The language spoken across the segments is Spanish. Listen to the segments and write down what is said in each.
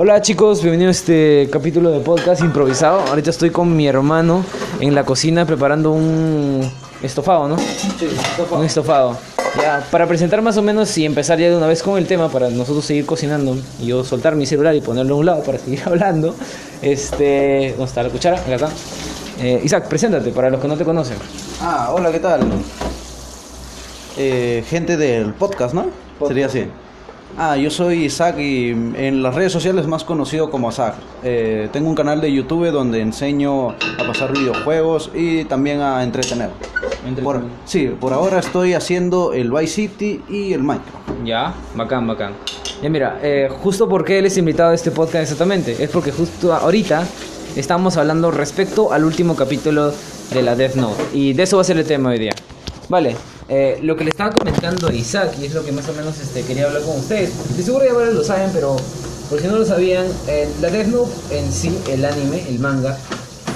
Hola chicos, bienvenidos a este capítulo de podcast improvisado. Ahorita estoy con mi hermano en la cocina preparando un estofado, ¿no? Sí, Un estofado. Ya, para presentar más o menos y empezar ya de una vez con el tema para nosotros seguir cocinando y yo soltar mi celular y ponerlo a un lado para seguir hablando. Este, ¿dónde está la cuchara? Acá está. Eh, Isaac, preséntate para los que no te conocen. Ah, hola, ¿qué tal? Eh, gente del podcast, ¿no? Podcast. Sería así. Ah, yo soy Isaac y en las redes sociales más conocido como Isaac. Eh, tengo un canal de YouTube donde enseño a pasar videojuegos y también a entretener. Por, sí, por ahora estoy haciendo el Vice City y el Minecraft. Ya, bacán, bacán. Ya mira, eh, justo porque él es invitado a este podcast exactamente, es porque justo ahorita estamos hablando respecto al último capítulo de la Death Note y de eso va a ser el tema hoy día. Vale, eh, lo que le estaba comentando a Isaac y es lo que más o menos este, quería hablar con ustedes, de seguro ya varios lo saben, pero por si no lo sabían, eh, la Death Note en sí, el anime, el manga,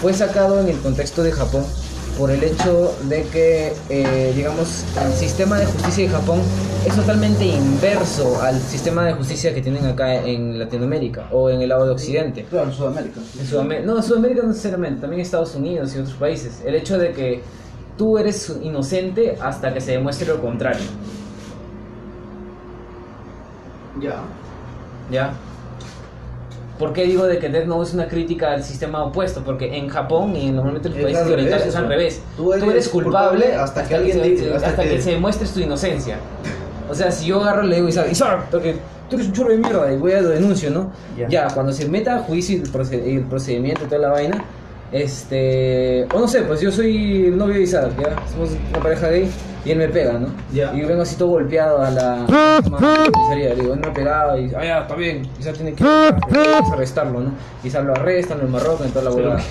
fue sacado en el contexto de Japón por el hecho de que, eh, digamos, el sistema de justicia de Japón es totalmente inverso al sistema de justicia que tienen acá en Latinoamérica o en el lado de Occidente. Claro, en Sudamérica. En Sudamérica, no, en Sudamérica no necesariamente, también Estados Unidos y otros países. El hecho de que tú eres inocente hasta que se demuestre lo contrario. Ya. ¿Ya? ¿Por qué digo de que Death Note es una crítica al sistema opuesto? Porque en Japón y normalmente en los Es países al orientales es al revés. Tú eres culpable, culpable hasta que alguien se, hasta, hasta que... que- se demuestres tu inocencia. O sea, si yo agarro y le digo, Isaac, Isaac, porque tú eres un chorro de mierda y voy a lo denuncio, ¿no? Ya. Ya, cuando se meta a juicio y y el procedimiento y toda la vaina, este. O no sé, pues yo soy el novio de Isaac, ¿ya? Somos una pareja gay y él me pega, ¿no? Ya. Y yo vengo así todo golpeado a la, a la comisaría. Le digo, él me ha pegado y. Ah, ya, está bien. Isaac tiene que vamos a arrestarlo, ¿no? Isaac lo arrestan, lo enmarrocan y toda la huevada.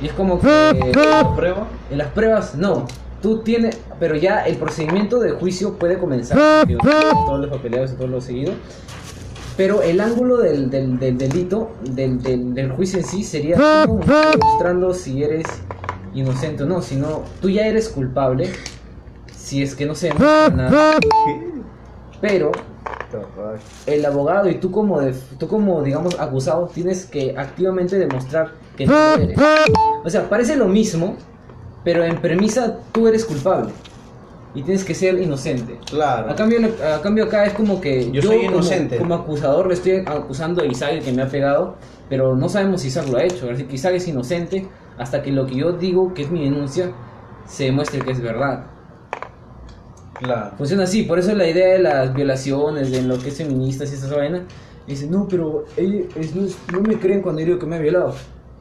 Y es como que. ¿Prueba? En las pruebas, no. Tú tienes, pero ya el procedimiento de juicio puede comenzar. porque Todos los papeleos y todo lo seguido. Pero el ángulo del, del, del delito, del, del, juicio en sí, sería tú mostrando si eres inocente o no. Si no, tú ya eres culpable. Si es que no se demuestra nada. Pero el abogado y tú como, def- tú como digamos, acusado, tienes que activamente demostrar que no eres. O sea, parece lo mismo, pero en premisa tú eres culpable y tienes que ser inocente. Claro. A cambio, a cambio acá es como que Yo soy como- inocente. Como, acusador le estoy acusando a Isaac que me ha pegado, pero no sabemos si Isaac lo ha hecho. Así que Isaac es inocente hasta que lo que yo digo, que es mi denuncia, se demuestre que es verdad. Claro. Funciona así, por eso la idea de las violaciones, de lo que es feministas y esa vaina, dice, no, pero no, es- no me creen cuando digo que me ha violado.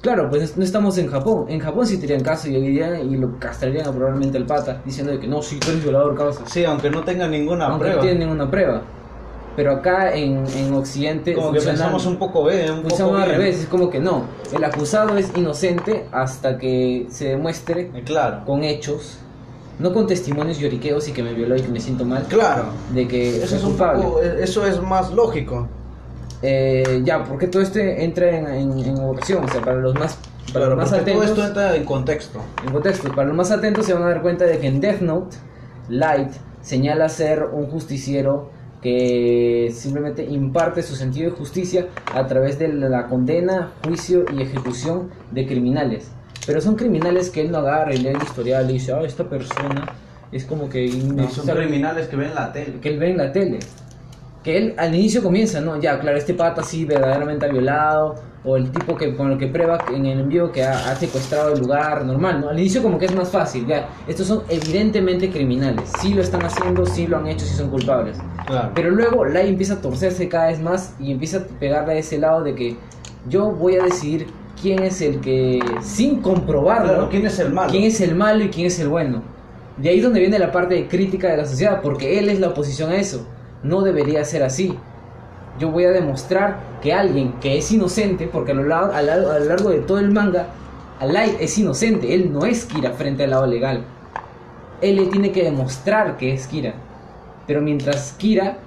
Claro, pues no estamos en Japón. En Japón sí tendrían caso y irían y lo castrarían probablemente al pata, diciendo que no, sí, tú eres violador, causa. Sí, aunque no tenga ninguna Aunque prueba. no tienen ninguna prueba. Pero acá en, en Occidente Como que pensamos un poco bien, un poco al revés, es como que no, el acusado es inocente hasta que se demuestre Eh, Claro. con hechos, no con testimonios lloriqueos y que me violó y que me siento mal, Claro. de que Eso es un poco, eh, eso es más lógico. Eh, ya, porque todo esto entra en, en, en ocasión, o sea, para los más, para Claro, los más porque todo atentos, esto entra en contexto. en contexto, para los más atentos se van a dar cuenta de que en Death Note, Light señala ser un justiciero que simplemente imparte su sentido de justicia a través de la condena, juicio y ejecución de criminales. Pero son criminales que él no agarra y lee el historial y dice, ah, esta persona es como que... No, son criminales que ven la tele. que él ve en la tele. Que él al inicio comienza, ¿no? Ya, claro, este pata sí verdaderamente ha violado, o el tipo que con el que prueba en el envío que ha, ha secuestrado el lugar, normal, ¿no? Al inicio como que es más fácil, ya. Estos son evidentemente criminales, sí lo están haciendo, sí lo han hecho, sí son culpables. Claro. Pero luego Lai empieza a torcerse cada vez más y empieza a pegarle a ese lado de que yo voy a decidir quién es el que, sin comprobarlo, Claro, ¿quién es el malo? quién es el malo y quién es el bueno. De ahí es donde viene la parte de crítica de la sociedad, porque él es la oposición a eso. No debería ser así. Yo voy a demostrar que alguien que es inocente, porque a lo largo, de todo el manga, Light es inocente, él no es Kira frente al lado legal. Él le tiene que demostrar que es Kira. Pero mientras Kira,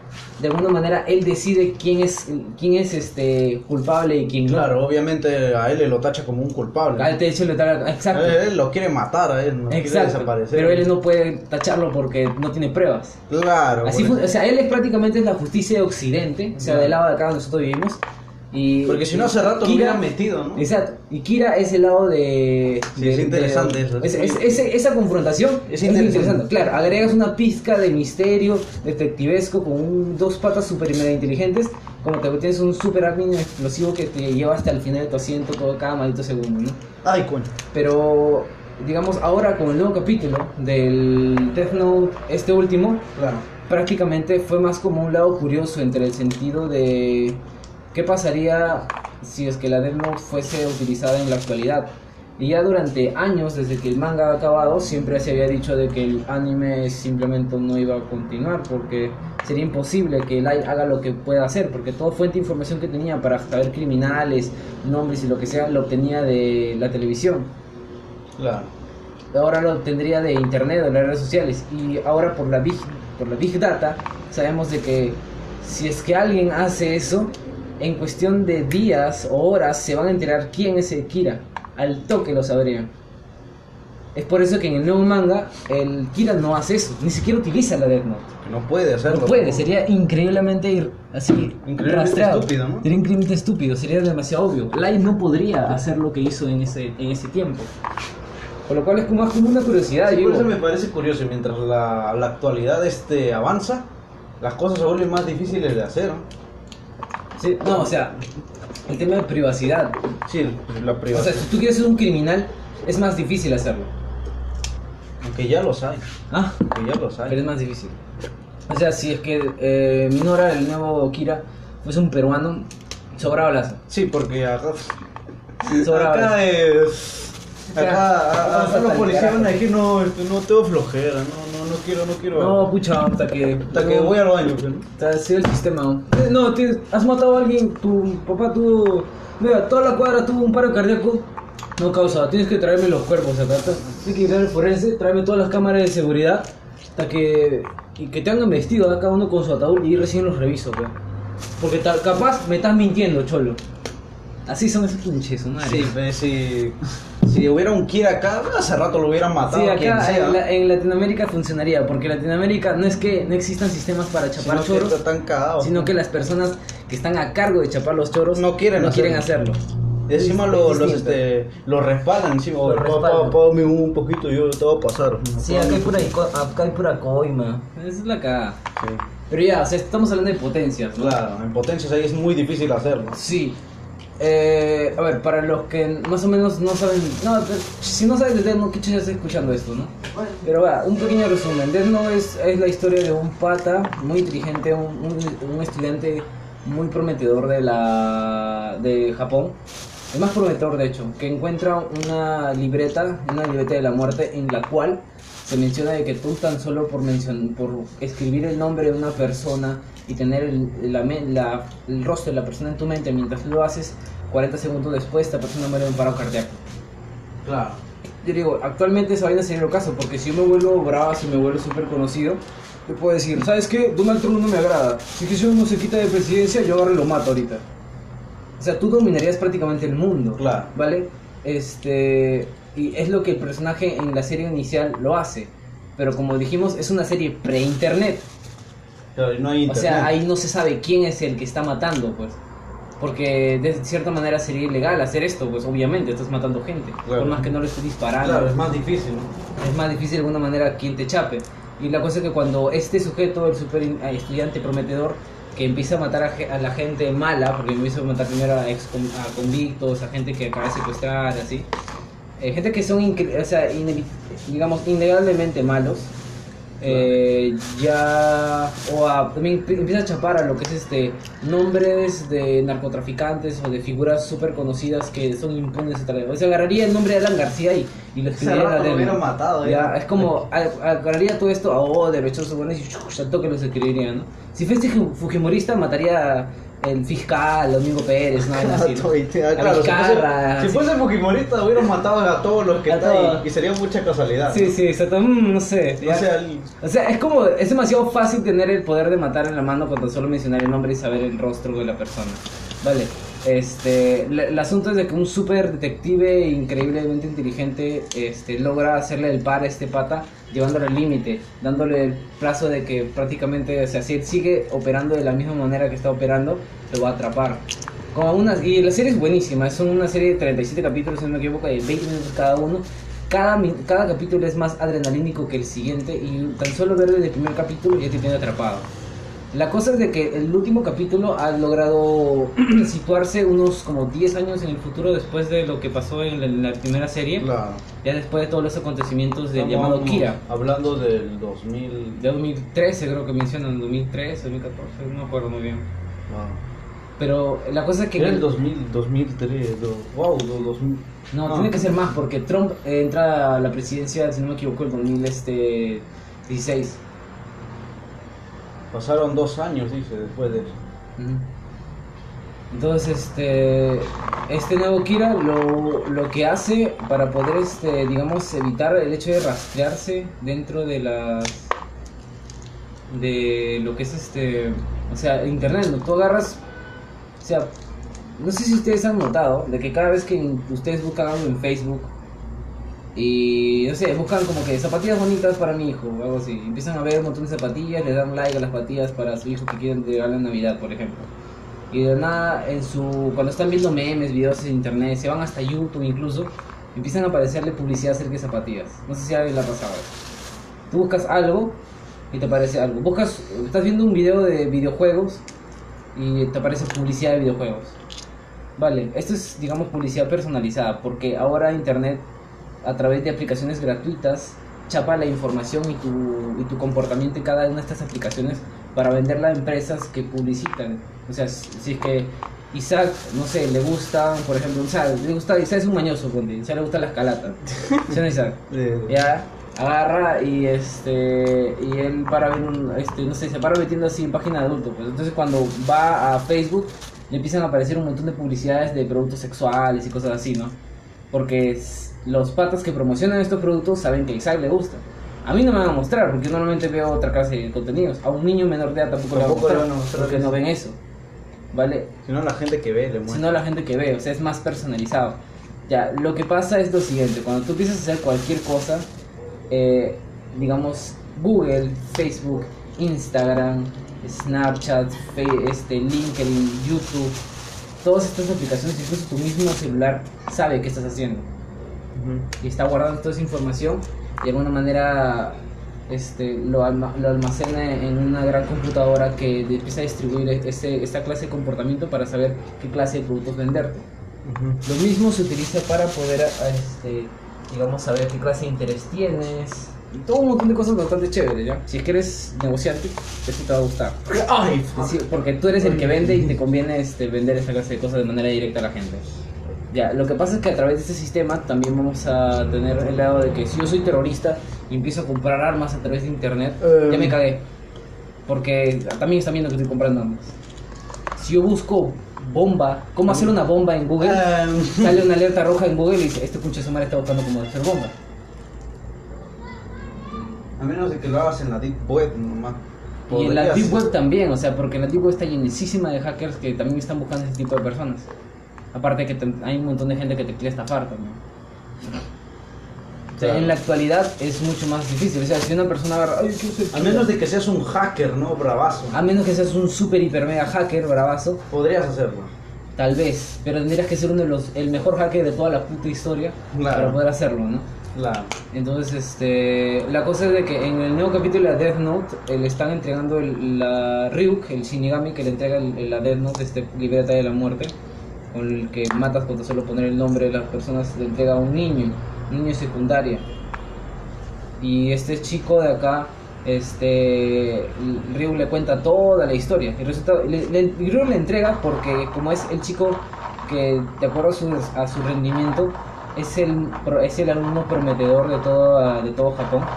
de alguna manera, él decide quién es, quién es este culpable y quién no. Claro, obviamente a él le lo tacha como un culpable. Ah, de hecho, le da- exacto. Él, él lo quiere matar a él, no quiere Exacto, desaparecer. pero él no puede tacharlo porque no tiene pruebas. Claro. Así o sea, él es prácticamente la justicia de Occidente, o sea, Ya. del lado de acá donde nosotros vivimos, Y, Porque si no, hace rato lo Kira- hubieran metido, ¿no? Exacto. Y Kira es el lado de. Sí, de- es interesante de- eso, es- es es- muy- ese- esa confrontación Es interesante. interesante. Claro, agregas una pizca de misterio, detectivesco, con un- dos patas super mega inteligentes. Como te tienes un super admin explosivo que te lleva hasta el final de tu asiento todo cada maldito segundo, ¿no? Ay, coño. Pero, digamos, ahora con el nuevo capítulo del Death Note, este último, Claro. prácticamente fue más como un lado curioso entre el sentido de qué pasaría si es que la Death Note fuese utilizada en la actualidad. Y ya durante años, desde que el manga ha acabado, siempre se había dicho de que el anime simplemente no iba a continuar porque sería imposible que Light haga lo que pueda hacer, porque toda fuente de información que tenía para saber criminales, nombres y lo que sea, lo obtenía de la televisión Claro. ahora lo obtendría de internet, de las redes sociales y ahora por la big, por la big data sabemos de que si es que alguien hace eso en cuestión de días o horas se van a enterar quién es el Kira al toque lo sabrían es por eso que en el nuevo manga el Kira no hace eso ni siquiera utiliza la Death Note Que no puede hacerlo. no puede sería increíblemente ir así Increíblemente rastreado. estúpido, ¿no? sería increíblemente estúpido sería demasiado obvio Light no podría hacer lo que hizo en ese en ese tiempo por lo cual es como, como una curiosidad Sí, por eso me parece curioso. Mientras la, la actualidad este, avanza, las cosas se vuelven más difíciles de hacer. ¿no? Sí, no, o sea, el tema de privacidad. Sí, la O sea, privacidad. si tú quieres ser un criminal, es más difícil hacerlo. Aunque ya los hay. Ah, Aunque ya los pero hay. es más difícil. O sea, si es que eh, Minora, el nuevo Kira, fuese un peruano, sobraba lazo. Sí, porque acá, Sobraba lazo. acá es. Acá, Acá acá, vamos hasta los policías van a decir, no, este, no tengo flojera, no quiero, no quiero. No, pucha, hasta que. Hasta que voy al baño. Hasta ha sido el sistema. ¿no? Eh, No, tienes- has matado a alguien, tu papá tuvo. Mira, toda la cuadra tuvo un paro cardíaco. No causa, tienes que traerme los cuerpos acá. Tienes que ir al forense, traerme todas las cámaras de seguridad. Hasta que. Y que te hagan vestido cada uno con su ataúd y recién los reviso, pues. Porque capaz me estás mintiendo, cholo. Así son esos pinches, madre. Sí, pues, si, si hubiera un Kira acá, hace rato lo hubieran matado Sí, acá sea. en, la- en Latinoamérica funcionaría, porque en Latinoamérica no es que no existan sistemas para chapar Sino que choros, cagados. sino que las personas que están a cargo de chapar los choros No quieren no hacerlo. quieren hacerlo. Y encima Es- lo- es los, este, los respaldan encima. Lo respaldan. pa- Págame un poquito, yo te voy a pasar. Sí, acá hay pura, acá hay pura coima. Esa es la cagada. Sí. Pero ya, o sea, estamos hablando de potencias, ¿no? Claro, en potencias ahí es muy difícil hacerlo. Sí. Eh, a ver, para los que más o menos no saben. No, si no sabes de Death Note, ¿qué estás escuchando esto, no? Pero va, un pequeño resumen. Death Note es, es la historia de un pata muy inteligente, un, un- un estudiante muy prometedor de la de Japón. El más prometedor, de hecho, que encuentra una libreta, una libreta de la muerte, en la cual se menciona de que tú tan solo por, mencion por escribir el nombre de una persona y tener el, la la- el rostro de la persona en tu mente mientras lo haces, 40 segundos después esta persona muere de un paro cardíaco. Claro. Yo digo, actualmente esa vaina sería el caso, porque si yo me vuelvo brava, si me vuelvo súper conocido, yo puedo decir, ¿sabes qué? Donald Trump no me agrada. Si que si uno se quita de presidencia, yo agarro y lo mato ahorita. O sea, tú dominarías prácticamente el mundo. Claro. ¿Vale? Este. Y es lo que el personaje en la serie inicial lo hace. Pero como dijimos, es una serie pre-internet. Claro, no hay O internet. sea, ahí no se sabe quién es el que está matando, pues. Porque de cierta manera sería ilegal hacer esto, pues obviamente estás matando gente. Claro. Por más que no lo estés disparando. Claro, es más difícil, ¿no? Es más difícil de alguna manera quien te chape. Y la cosa es que cuando este sujeto, el super eh, estudiante prometedor, que empieza a matar a, a la gente mala, porque empieza a matar primero a, ex a convictos, a gente que de secuestrar, así. eh, gente que son, o sea, digamos, innegablemente malos. Eh, ya o a- también empi- empieza a chapar a lo que es este nombres de narcotraficantes o de figuras súper conocidas que son impunes a o sea agarraría el nombre de Alan García y, y lo Hace escribiría en la rato lo hubieran matado, Ya, ya. es como, a- agarraría todo esto a oh, derechosos buenos y al toque los escribiría, ¿no? Si fuese fujimorista, mataría el fiscal, Domingo Pérez, ¿no? Algo así, ¿no? Ah, A claro, si fuese, si fuese Fujimorista hubieran matado a todos los que están y sería mucha casualidad. Sí, sí, exacto, mm, no sé. O ya. sea, el- O sea, es como, es demasiado fácil tener el poder de matar en la mano cuando solo mencionar el nombre y saber el rostro de la persona. Vale, este, el asunto es de que un super detective increíblemente inteligente este, logra hacerle el par a este pata, llevándolo al límite, dándole el plazo de que prácticamente, o sea, si él sigue operando de la misma manera que está operando, lo va a atrapar. Como y la serie es buenísima, son una serie de 37 capítulos, si no me equivoco, de 20 minutos cada uno. Cada, cada capítulo es más adrenalínico que el siguiente y tan solo ver el primer capítulo ya te tiene atrapado. La cosa es de que el último capítulo ha logrado situarse unos como 10 años en el futuro después de lo que pasó en la, en la primera serie, Claro. ya después de todos los acontecimientos del Estamos llamado Kira. Hablando del 2000. De 2013 creo que mencionan, 2013, 2014, no me acuerdo muy bien. Ah. Pero la cosa es que... Era el 2000, 2003. do- wow, do- 2000. No, Ah. tiene que ser más porque Trump entra a la presidencia, si no me equivoco, el 2016. Pasaron dos años, dice, después de eso. Entonces, este, este nuevo Kira lo, lo que hace para poder, este, digamos, evitar el hecho de rastrearse dentro de las, de lo que es este, o sea, internet, ¿no? tú agarras, o sea, no sé si ustedes han notado de que cada vez que ustedes buscan algo en Facebook y no sé, buscan como que zapatillas bonitas para mi hijo o algo así, empiezan a ver un montón de zapatillas, le dan like a las zapatillas para su hijo que quieren regalar en Navidad, por ejemplo. Y de nada, en su, cuando están viendo memes, videos en internet, se van hasta YouTube incluso, empiezan a aparecerle publicidad acerca de zapatillas. No sé si alguien la ha pasado. Tú buscas algo y te aparece algo. Buscas, estás viendo un video de videojuegos y te aparece publicidad de videojuegos. Vale, esto es, digamos, publicidad personalizada, porque ahora Internet, a través de aplicaciones gratuitas, chapa la información y tu, y tu comportamiento en cada una de estas aplicaciones para venderla a empresas que publicitan. O sea, si es que Isaac, no sé, le gusta, por ejemplo, Isaac, le gusta, Isaac es un mañoso, ponte, Isaac le gusta la escalata. ¿Sí no, Isaac? Ya, agarra y este y él para ver un este no sé se para metiendo así en página de adulto pues entonces cuando va a Facebook le empiezan a aparecer un montón de publicidades de productos sexuales y cosas así no porque los patas que promocionan estos productos saben que a Isaac le gusta. A mí no me van a mostrar porque normalmente veo otra clase de contenidos. A un niño menor de edad tampoco, Tampoco le van a mostrar porque no ven eso vale Sino la gente que ve le muestra. sino la gente que ve, o sea, es más personalizado. Ya, lo que pasa es lo siguiente, cuando tú empiezas a hacer cualquier cosa, eh, digamos, Google, Facebook, Instagram, Snapchat, Fe- este, LinkedIn, YouTube, todas estas aplicaciones, incluso tu mismo celular sabe qué estás haciendo Y está guardando toda esa información y de alguna manera este, lo, alma- lo almacena en una gran computadora que empieza a distribuir este, esta clase de comportamiento para saber qué clase de productos venderte. Lo mismo se utiliza para poder, este, digamos, saber qué clase de interés tienes. Y todo un montón de cosas bastante chéveres, ¿ya? Si es que eres negociante, eso te va a gustar. Ay, porque tú eres el que vende y te conviene este, vender esa clase de cosas de manera directa a la gente. Ya, lo que pasa es que a través de este sistema también vamos a tener el lado de que si yo soy terrorista y empiezo a comprar armas a través de internet, ya me cagué. Porque también están viendo que estoy comprando armas. Si yo busco bomba, cómo hacer una bomba en Google, Em. sale una alerta roja en Google y dice, este pucha su madre está buscando cómo hacer bomba. A menos de que lo hagas en la Deep Web nomás. Y en la Deep Web también, o sea, porque la Deep Web está llenísima de hackers que también están buscando ese tipo de personas. Aparte que te- hay un montón de gente que te quiere estafar también. O sea, Claro. en la actualidad es mucho más difícil. O sea, si una persona agarra... "Ay, ¿qué sé A qué?". menos de que seas un hacker, ¿no? Bravazo. A menos que seas un super hiper mega hacker, bravazo, Podrías hacerlo. tal vez. Pero tendrías que ser uno de los... El mejor hacker de toda la puta historia Claro. para poder hacerlo, ¿no? Claro. Entonces, este, la cosa es de que en el nuevo capítulo de Death Note eh, le están entregando el, la Ryuk, el Shinigami que le entrega el- la Death Note, este libreta de la muerte, con el que matas cuando solo poner el nombre de las personas, le entrega a un niño, niño secundaria. Y este chico de acá, este, Ryuk le cuenta toda la historia. Y resulta, le, le- Ryuk le entrega porque como es el chico que, de acuerdo a su, a su rendimiento, es el, es el alumno prometedor de todo, de todo Japón.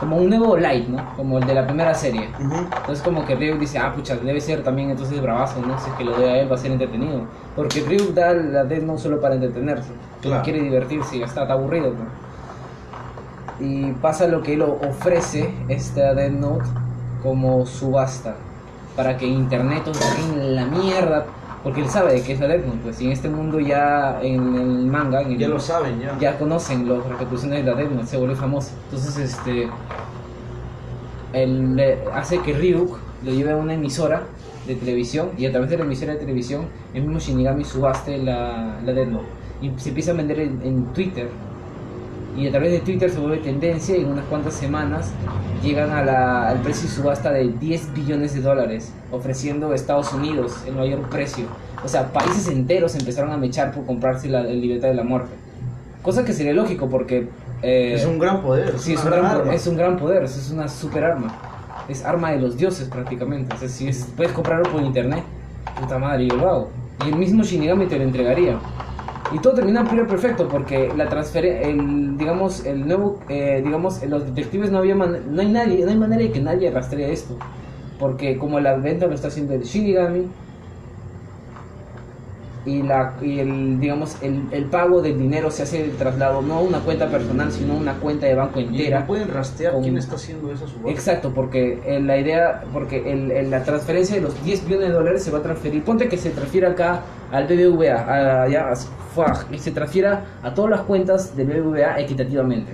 Como un nuevo light, ¿no? Como el de la primera serie. Entonces como que Ryuk dice, ah, pucha, debe ser también entonces bravazo, ¿no? Si es que lo dé a él va a ser entretenido. Porque Ryuk da la Death no solo para entretenerse. Claro. Quiere divertirse y ya está, está aburrido. pues. Y pasa lo que él ofrece, esta Death Note, como subasta. Para que internet os saquen la mierda. Porque él sabe de qué es la Death Note. Pues y en este mundo ya, en el manga, en el- Ya lo saben, ya. ya conocen las repercusiones de la Death Note, se vuelve famoso. Entonces, este. Él le hace que Ryuk lo lleve a una emisora de televisión y a través de la emisora de televisión el mismo Shinigami subaste la, la Death Note y se empieza a vender en, en Twitter y a través de Twitter se vuelve tendencia y en unas cuantas semanas llegan a la- al precio de subasta de 10 billones de dólares, ofreciendo Estados Unidos el mayor precio. O sea, países enteros empezaron a mechar por comprarse la, el libertad de la muerte. Cosa que sería lógico porque... eh, es un gran poder. sí, es un, gran, arma. es un gran poder, es una super arma. Es arma de los dioses prácticamente. O sea, si es- puedes comprarlo por internet, puta madre, yo lo hago. Y el mismo Shinigami te lo entregaría. Y todo termina primero perfecto porque la el, digamos, el nuevo, eh, digamos, los detectives no había, no hay nadie, no hay manera de que nadie rastree esto. Porque como la venta lo está haciendo el Shinigami y la y el digamos el, el pago del dinero se hace el traslado no a una cuenta personal sino a una cuenta de banco Y entera no pueden rastrear Con- quién está haciendo esa subasta. Exacto, porque eh, la idea, porque el, el- la transferencia de los 10 billones de dólares se va a transferir, ponte que se transfiera acá al BBVA, a- ya, a- y se transfiera a todas las cuentas del BBVA equitativamente.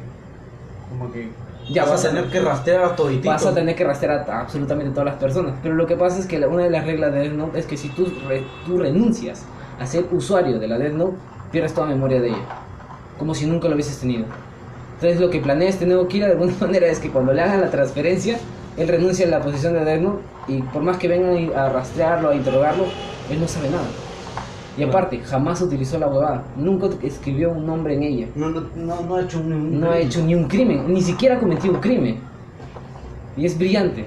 Como que Ya vas, vas a tener que rastrear a toditito. Vas a tener que rastrear a, a absolutamente todas las personas. Pero lo que pasa es que la- una de las reglas de Death Note es que si tú, re- tú renuncias a ser usuario de la Death Note, pierdes toda memoria de ella. Como si nunca lo hubieses tenido. Entonces lo que planea este nuevo Kira de alguna manera es que cuando le hagan la transferencia, él renuncia a la posición de Death Note y por más que vengan a rastrearlo, a interrogarlo, él no sabe nada. Y aparte, jamás utilizó la huevada. Nunca escribió un nombre en ella. No, no, no, no ha hecho un, un No ha crimen. hecho ni un crimen, ni siquiera ha cometido un crimen. Y es brillante.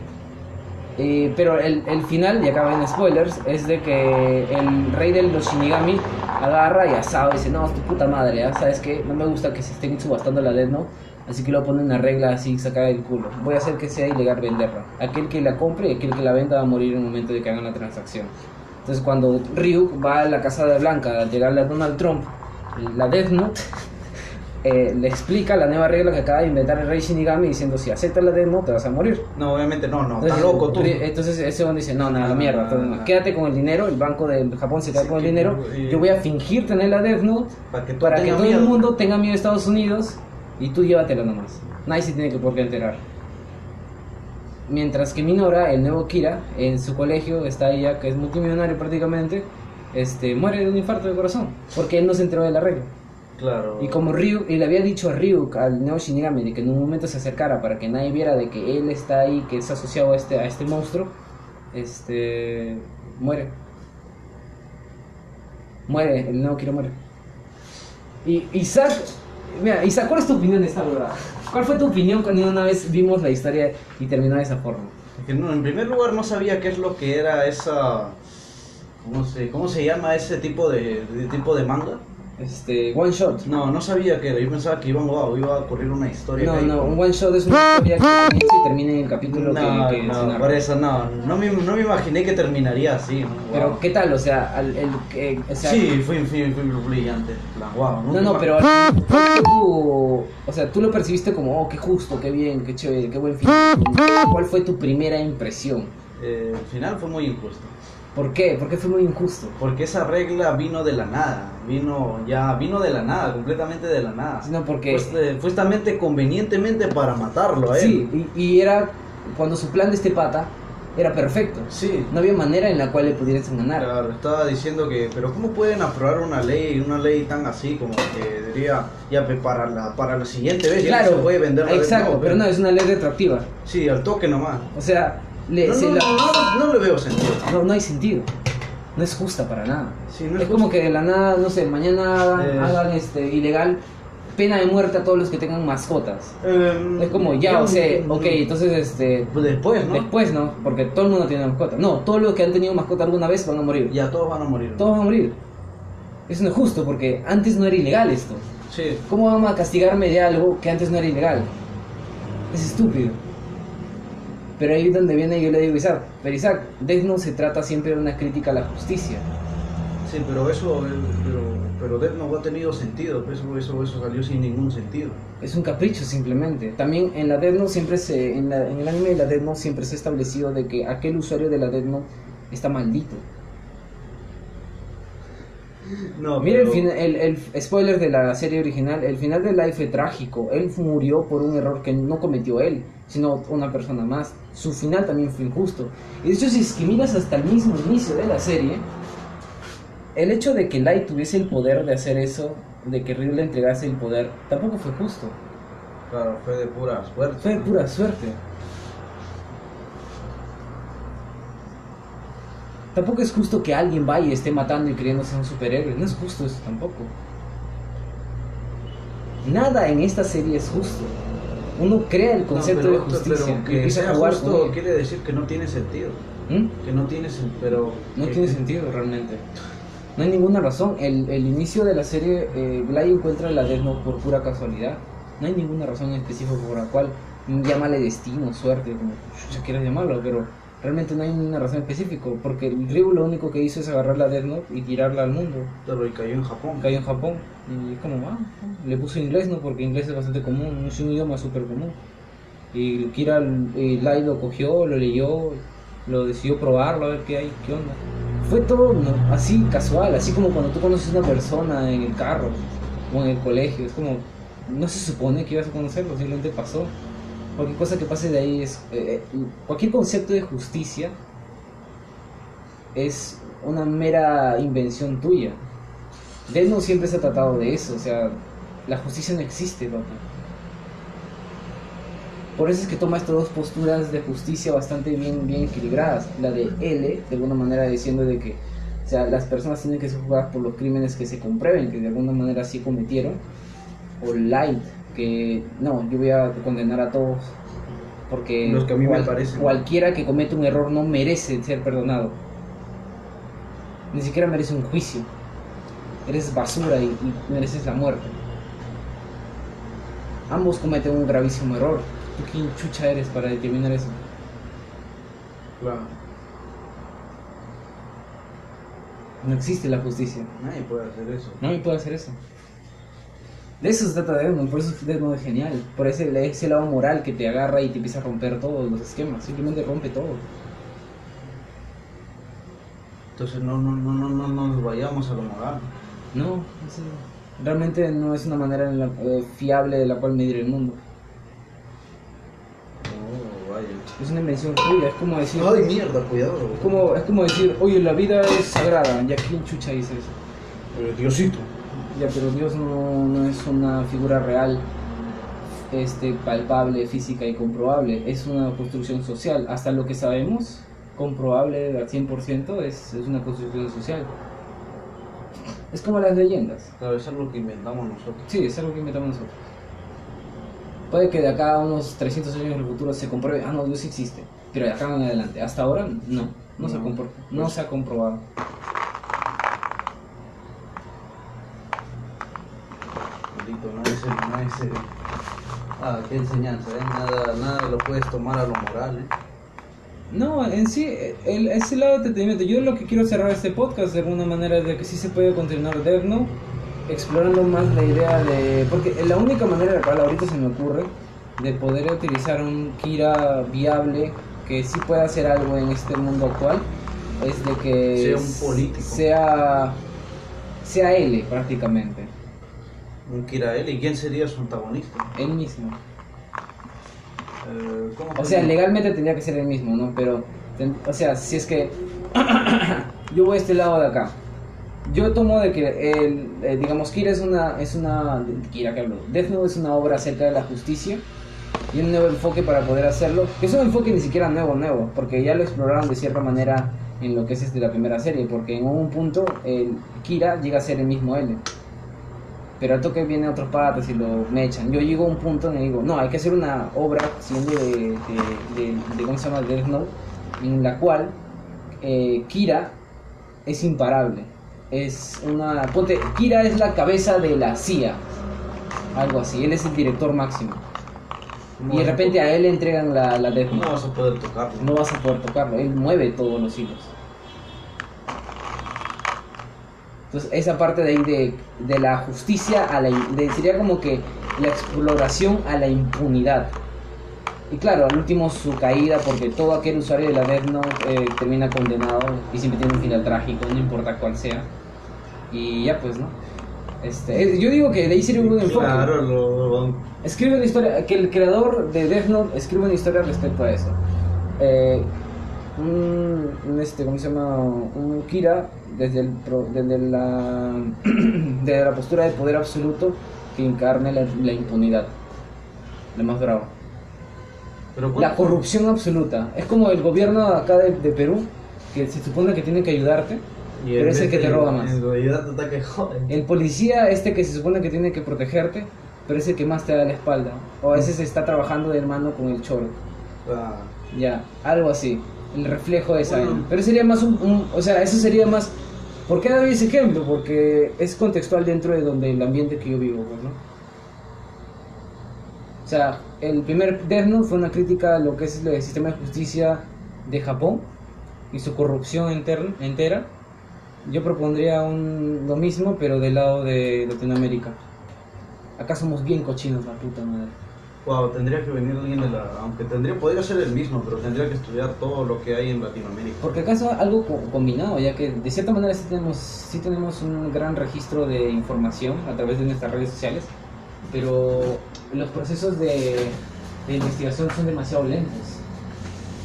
Eh, pero el, el final, y acá ven spoilers, es de que el rey de los Shinigami agarra y asado y dice, no, es tu puta madre, ¿ah? ¿sabes qué? No me gusta que se estén subastando la Death Note, así que lo pone una regla así, sacada del culo. Voy a hacer que sea ilegal venderla. Aquel que la compre y aquel que la venda va a morir en el momento de que hagan la transacción. Entonces cuando Ryuk va a la casa de Blanca a llegarle a Donald Trump, la Death Note, eh, le explica la nueva regla que acaba de inventar el rey Shinigami diciendo si aceptas la Note te vas a morir. No, obviamente no, no. Entonces, Está loco tú. Entonces ese hombre dice, no, nada, No, mierda, no, entonces, no, no. quédate con el dinero, el banco de Japón se queda Sí, con el dinero, yo voy a fingir tener la Death Note Para que, para todo el mundo tenga miedo de Estados Unidos y tú llévatela nomás. Nadie se tiene que por qué enterar. Mientras que Minora, el nuevo Kira, en su colegio, está ella, que es multimillonario prácticamente, este, muere de un infarto de corazón, porque él no se enteró de la regla. Claro. Y como Ryuk, y le había dicho a Ryuk, al nuevo Shinigami, de que en un momento se acercara para que nadie viera de que él está ahí, que es asociado a este, a este monstruo, este, muere. Muere, el nuevo Kira muere. Y Isaac, mira, Isaac, ¿cuál es tu opinión de esta verdad? ¿Cuál fue tu opinión cuando una vez vimos la historia y terminó de esa forma? Que no, en primer lugar no sabía qué es lo que era esa... ¿Cómo se, cómo se llama ese tipo de, de tipo de manga? Este, one shot. No, no sabía que era. Yo pensaba que iba, wow, iba a ocurrir una historia. No, que- no, un one shot es una historia que comienza y termina en el capítulo que- No, que, se no, por eso no. No me, no me imaginé que terminaría así. ¿no? Pero, Wow. ¿qué tal? O sea, al- el, que- o sea, sí, fue, fue, fue brillante. wow, No, no, pero al fin, ¿cuál fue tu- o sea, tú lo percibiste como, oh, qué justo, qué bien, qué chévere, qué buen final. ¿Cuál fue tu primera impresión? Eh, el final fue muy injusto. ¿Por qué? ¿Por qué fue muy injusto? Porque esa regla vino de la nada. Vino ya, vino de la nada, completamente de la nada. No, porque... Pues, eh, justamente convenientemente para matarlo a él. Sí, y, y era cuando su plan de este pata era perfecto. Sí. No había manera en la cual le pudieran ganar. Claro, estaba diciendo que, pero ¿cómo pueden aprobar una ley, una ley tan así como que diría, ya para la, para la siguiente vez ya no Claro, se puede vender exacto, no, pero no, es una ley retroactiva. Sí, al toque nomás. O sea, le, No, se no, la- no, no, no le veo sentido. no, no hay sentido. No es justa para nada. Sí, no es es como que de la nada, no sé, mañana hagan, Eh. hagan, este, ilegal pena de muerte a todos los que tengan mascotas. Eh, Es como ya, o sea, ok, entonces este Pues después, ¿no? después, ¿no? Porque todo el mundo tiene mascota. No, todos los que han tenido mascota alguna vez van a morir. Ya todos van a morir. Todos van a morir. Eso no es justo porque antes no era ilegal esto. Sí. ¿Cómo vamos a castigarme de algo que antes no era ilegal? Es estúpido. Pero ahí es donde viene yo le digo Isaac, pero Isaac, Death Note se trata siempre de una crítica a la justicia. Sí, pero eso, eh, pero, pero Death Note ha tenido sentido, pues, eso, eso, eso salió sin ningún sentido. Es un capricho simplemente. También en la Death Note siempre se, en, la- en el anime de la Death Note siempre se ha establecido de que aquel usuario de la Death Note está maldito. No, Mira el, pero- fina- el, el spoiler de la serie original, el final de Life fue trágico. Él murió por un error que no cometió él, sino una persona más. Su final también fue injusto. Y de hecho, si es que miras hasta el mismo inicio de la serie, el hecho de que Light tuviese el poder de hacer eso, de que Ryu le entregase el poder, tampoco fue justo. Claro, fue de pura suerte. Fue de pura suerte. Tampoco es justo que alguien vaya y esté matando y creyéndose un superhéroe. No es justo eso tampoco. Nada en esta serie es justo. Uno crea el No, concepto pero- de justicia pero y que empieza sea a jugar justo con él. quiere decir que no tiene sentido. ¿Mm? Que no tiene sentido, pero... No que- tiene sentido realmente. No hay ninguna razón. El, el inicio de la serie, eh, encuentra la Death Note por pura casualidad. No hay ninguna razón en específico por la cual llámale destino, suerte, como ya quieras llamarlo, pero realmente no hay ninguna razón específica. Porque el Ryu lo único que hizo es agarrar la Death Note y tirarla al mundo. Pero y cayó en Japón. Cayó en Japón y es como, ah, le puso inglés, ¿no? Porque inglés es bastante común, es un idioma súper común. Y Kira, eh, Lai lo cogió, lo leyó, lo decidió probarlo, a ver qué hay, qué onda. Fue todo ¿no? así casual, así como cuando tú conoces a una persona en el carro o en el colegio, es como, no se supone que ibas a conocerlo, simplemente pasó. Cualquier cosa que pase de ahí es, eh, eh, cualquier concepto de justicia es una mera invención tuya. Note siempre se ha tratado de eso, o sea, la justicia no existe, papi. Por eso es que toma estas dos posturas de justicia bastante bien, bien equilibradas. La de L, de alguna manera diciendo de que o sea, las personas tienen que ser juzgadas por los crímenes que se comprueben, que de alguna manera sí cometieron. O Light, que no, yo voy a condenar a todos porque Los que a mí me parecen. cualquiera que cometa un error no merece ser perdonado. Ni siquiera merece un juicio. Eres basura y, y mereces la muerte. Ambos cometen un gravísimo error. ¿Tú quién chucha eres para determinar eso? Claro. No existe la justicia. Nadie puede hacer eso. Nadie puede hacer eso. De eso se trata Note, por eso Note es genial. Por ese, ese lado moral que te agarra y te empieza a romper todos los esquemas. Simplemente rompe todo. Entonces no, no, no, no, no, no nos vayamos a lo moral. No, realmente no es una manera en la- eh, fiable de la cual medir el mundo. Oh, vaya. Es una invención tuya, es como decir... Ay, mierda, cuidado. Es como, es como decir, oye, la vida es sagrada. ¿Ya quién chucha dice eso? Eh, Diosito. Ya, pero Dios no, no es una figura real, este, palpable, física y comprobable. Es una construcción social. Hasta lo que sabemos, comprobable al 100%, es, es una construcción social. Es como las leyendas. Claro, es lo que inventamos nosotros. Sí, es algo que inventamos nosotros. Puede que de acá a unos 300 años en el futuro se compruebe, ah, no, Dios existe. Pero de acá en adelante, hasta ahora, no. No, se, No, compro- no se ha comprobado. Maldito, no es no es. Ah, qué enseñanza, ¿eh? Nada, nada lo puedes tomar a lo moral, ¿eh? No, en sí, el, ese lado de entretenimiento. Yo lo que quiero cerrar este podcast de alguna manera es de que sí se puede continuar Death Note, explorando más la idea de. Porque la única manera la cual ahorita se me ocurre de poder utilizar un Kira viable que sí pueda hacer algo en este mundo actual es de que Sea un político. sea sea él prácticamente Un Kirael, ¿y quién sería su antagonista? él mismo Eh, ¿cómo O sea, legalmente tendría que ser el mismo, ¿no? Pero, ten- o sea, si es que yo voy a este lado de acá, yo tomo de que, el, eh, digamos, Kira es una, es una, Kira que hablo, Death Note es una obra acerca de la justicia y un nuevo enfoque para poder hacerlo, que es un enfoque ni siquiera nuevo, nuevo, porque ya lo exploraron de cierta manera en lo que es este, la primera serie, porque en un punto el Kira llega a ser el mismo L. Pero al toque vienen otros patas y lo mechan. Yo llego a un punto donde digo, no, hay que hacer una obra siendo de, de, de, de- ¿cómo se llama? Death Note, en la cual eh, Kira es imparable. Es una... Ponte, Kira es la cabeza de la CIA. Algo así, él es el director máximo. ¿Cómo Y de repente a él le entregan la, la Death ¿Cómo Note. vas a poder tocarlo? No vas a poder tocarlo, él mueve todos los hilos. Entonces, esa parte de ahí de, de la justicia a la. de- sería como que la exploración a la impunidad. Y claro, al último su caída, porque todo aquel usuario de la Death Note eh, termina condenado y siempre tiene un final trágico, no importa cuál sea. Y ya pues, ¿no? Este, eh, yo digo que de ahí sería un buen enfoque. Claro, lo, lo- Escribe una historia, que el creador de Death Note escribe una historia respecto a eso. Eh, un, un, este, ¿cómo se llama? Un Kira, desde, el, desde, la, desde la postura de poder absoluto que encarne la, la impunidad. Lo más. Pero La ¿cuál- corrupción absoluta. Es como el gobierno acá de, de Perú, que se supone que tiene que ayudarte, Y pero es el que te de- roba más. El policía este que se supone que tiene que protegerte, pero es el que más te da la espalda. O a veces está trabajando de hermano con el choro. Ah, Ya, algo así. El reflejo de esa Bueno. Pero sería más un, un- O sea, eso sería más... ¿Por qué doy ese ejemplo? Porque es contextual dentro de donde el ambiente que yo vivo, pues, ¿no? O sea, el primer Death Note fue una crítica a lo que es el sistema de justicia de Japón y su corrupción enter- entera. Yo propondría un, lo mismo, pero del lado de Latinoamérica. Acá somos bien cochinos, la puta madre. Wow, tendría que venir alguien de la. Aunque tendría, podría ser el mismo, pero tendría que estudiar todo lo que hay en Latinoamérica. Porque acaso algo co- combinado, ya que de cierta manera sí tenemos, sí tenemos un gran registro de información a través de nuestras redes sociales, pero los procesos de investigación son demasiado lentos.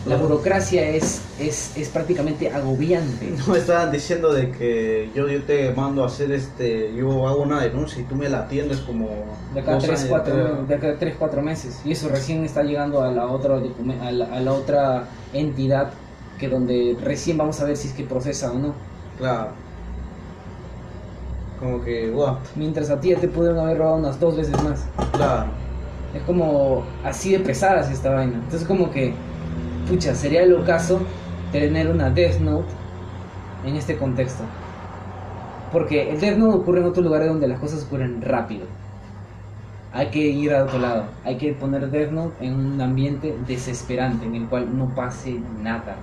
La burocracia es, es, es prácticamente agobiante. No me estaban diciendo de que yo, yo te mando a hacer este. Yo hago una denuncia y tú me la atiendes como. De acá a dos 3, años, 4, creo. de meses. Y eso recién está llegando a la, otra, a, la, a la otra entidad que donde recién vamos a ver si es que procesa o no. Claro. Como que, wow, Mientras a ti ya te pudieron haber robado unas dos veces más. claro. Es como así de pesadas esta vaina. Entonces como que, pucha, sería el ocaso tener una Death Note en este contexto. Porque el Death Note ocurre en otros lugares donde las cosas ocurren rápido. Hay que ir a otro lado. Hay que poner Death Note en un ambiente desesperante en el cual no pase nada.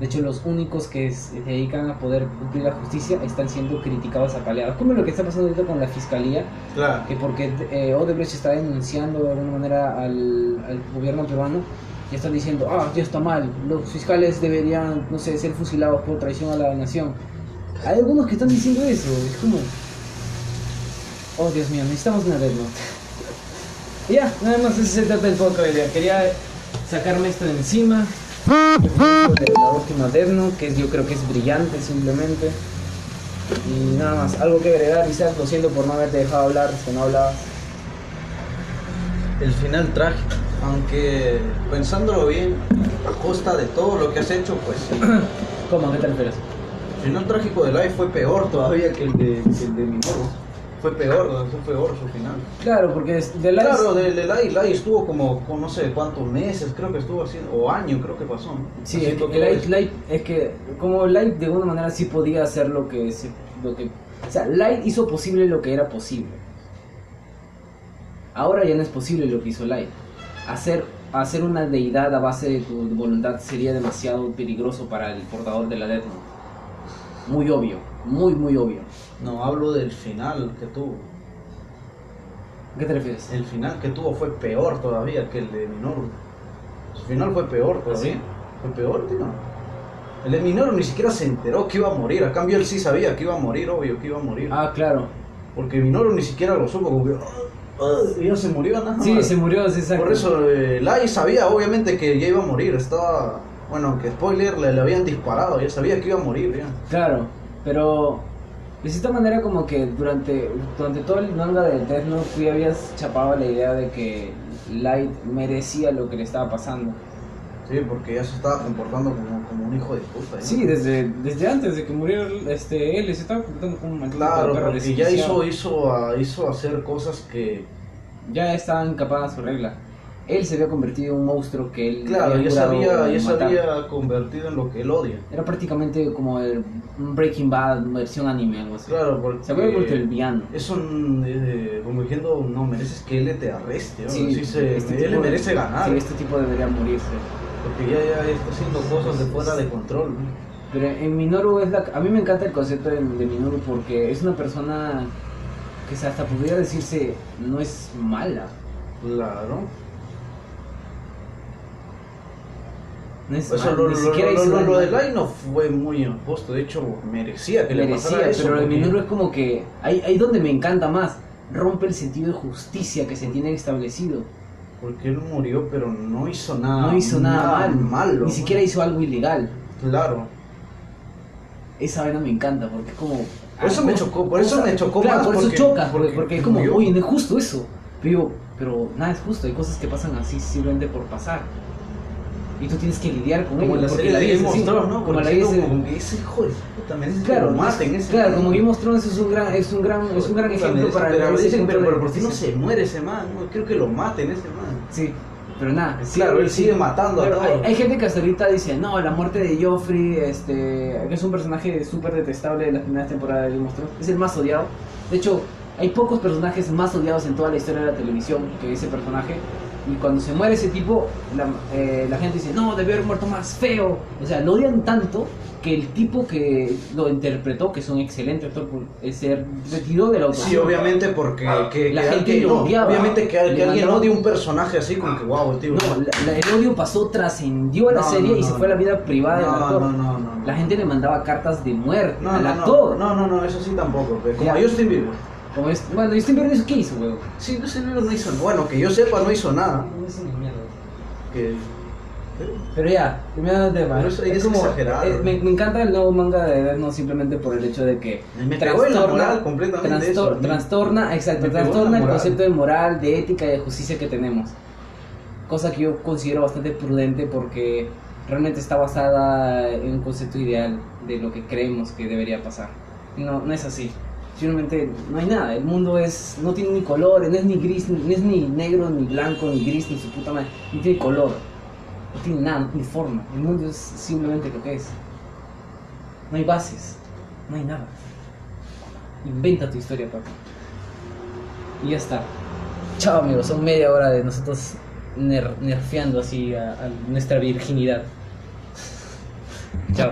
De hecho, los únicos que se dedican a poder cumplir la justicia están siendo criticados, apaleados. Como lo que está pasando ahorita con la fiscalía, Claro. que porque eh, Odebrecht está denunciando de alguna manera al, al gobierno peruano y están diciendo, ah, ya está mal, los fiscales deberían, no sé, ser fusilados por traición a la nación. Hay algunos que están diciendo eso, es como, oh Dios mío, necesitamos una. Y ya, nada más ese se trata el podcast día. Quería sacarme esto de encima. De la última Note, que yo creo que es brillante simplemente. Y nada más, algo que agregar, Isaac, lo siento por no haberte dejado hablar, que no hablabas. El final trágico. Aunque pensándolo bien, a costa de todo lo que has hecho, pues sí. ¿Cómo? ¿A qué te refieres? El final trágico de Life fue peor todavía que el de, que el de Minoru. Fue peor, fue peor su final. Claro, porque de la Claro, de, de Light, Light estuvo como, no sé cuántos meses, creo que estuvo haciendo, o año creo que pasó. ¿no? Sí, es que. Light- es que como Light de alguna manera sí podía hacer lo que, lo que... O sea, Light hizo posible lo que era posible. Ahora ya no es posible lo que hizo Light. Hacer, hacer una deidad a base de tu voluntad sería demasiado peligroso para el portador de la Death Note. Muy obvio, muy muy obvio. No, hablo del final que tuvo. ¿A qué te refieres? El final que tuvo fue peor todavía que el de Minoru. Su final fue peor todavía. ¿Sí? Fue peor, tío. El de Minoru ni siquiera se enteró que iba a morir. A cambio, él sí sabía que iba a morir, obvio que iba a morir. Ah, claro. Porque Minoru ni siquiera lo supo, como que. Y ya se murió, nada Sí, se murió, sí, exacto. Por eso, eh, Lai sabía obviamente que ya iba a morir. Estaba. Bueno, que spoiler, le, le habían disparado. Ya sabía que iba a morir, ya. Claro, pero de cierta manera como que durante, durante todo el manga de Death Note tú ya habías chapado la idea de que Light merecía lo que le estaba pasando. Sí, porque ya se estaba comportando como, como un hijo de puta. ya. Sí, desde, desde antes de que muriera este, él se estaba comportando como un maldito Claro, perro porque ya hizo, hizo, a- hizo hacer cosas que. Ya estaba incapaz de su regla. Él se había convertido en un monstruo que él Claro, ya se había, ya se había convertido en lo que él odia. Era prácticamente como el Breaking Bad versión anime, algo así. Claro, porque. Se había vuelto el villano. Es un. eh, como diciendo, no, mereces que él te arreste. ¿no? Sí, se, este él tipo de- merece ganar. Sí, este tipo debería morirse. Porque ya, ya está haciendo cosas de fuera de control. ¿no? Pero en Minoru es la... A mí me encanta el concepto de, de Minoru porque es una persona que se hasta podría decirse no es mala. Claro. No es Eso, mal, lo, ni lo- siquiera lo- lo- de Lai no fue muy injusto, de hecho merecía que le merecía, pasara eso. pero porque- Minoru es como que ahí, ahí donde me encanta más, rompe el sentido de justicia que se tiene establecido. Porque él murió, pero no hizo nada. no hizo nada, mal, malo. ni siquiera hizo algo ilegal. Claro. Esa vaina me encanta porque es como Por eso me chocó, por eso me chocó claro, más, por eso porque- choca, porque, porque porque es como, murió. oye, no es justo eso. Pero, pero nada es justo, hay cosas que pasan así simplemente por pasar. Y tú tienes que lidiar con Como ello, en la serie de Thrones, ¿no? Como la como que ese hijo de puta merece Claro, que lo maten ese claro, como Game of Thrones es un gran, es un gran, es un gran ejemplo para pero, dicen, pero, de pero por qué no se muere ese man, no, quiero que lo maten ese man. Sí, pero nada. Claro, él sigue matando a todos. hay, hay gente que hasta ahorita dice, no, la muerte de Joffrey, este, que es un personaje súper detestable de las primeras temporadas de Game of Thrones, es el más odiado. De hecho, hay pocos personajes más odiados en toda la historia de la televisión que ese personaje. Y cuando se muere ese tipo, la, eh, la gente dice, no, debió haber muerto más feo. O sea, lo odian tanto que el tipo que lo interpretó, que es un excelente actor, se retiró de la autoría. Sí, obviamente porque que, La que gente alguien- lo no, odiaba. obviamente que, que alguien odie un personaje así como que wow, tío. No, la- la- el odio pasó, trascendió a la No, serie no, y se no, fue a la no. vida privada del No, actor. no, no, no, no. La gente le mandaba cartas de muerte no, al no, actor. No, no, no, eso sí tampoco. Como Ya. a Justin Bieber. Como es, bueno, Justin Bieber hizo qué hizo, weón. Sí, Justin Bieber no hizo Bueno, que yo sepa, no hizo nada. No hizo ni mierda. Que... Pero ya, de tema. Pero eso ya es exagerado. eh, me, me encanta el nuevo manga de Death Note simplemente por el hecho de que Me moral completamente eso, a mí. trastorna, exacto, Me trastorna el concepto de moral, de ética y de justicia que tenemos. Cosa que yo considero bastante prudente porque realmente está basada en un concepto ideal de lo que creemos que debería pasar. No, no es así. Simplemente no hay nada. El mundo es no tiene ni colores, no es ni gris, no es ni negro, ni blanco, ni gris, ni su puta madre. No tiene color. No tiene nada, no tiene forma. El mundo es simplemente lo que es. No hay bases. No hay nada. Inventa tu historia, papá. Y ya está. Chao, amigos. Son media hora de nosotros ner- nerfeando así a nuestra virginidad. Chao.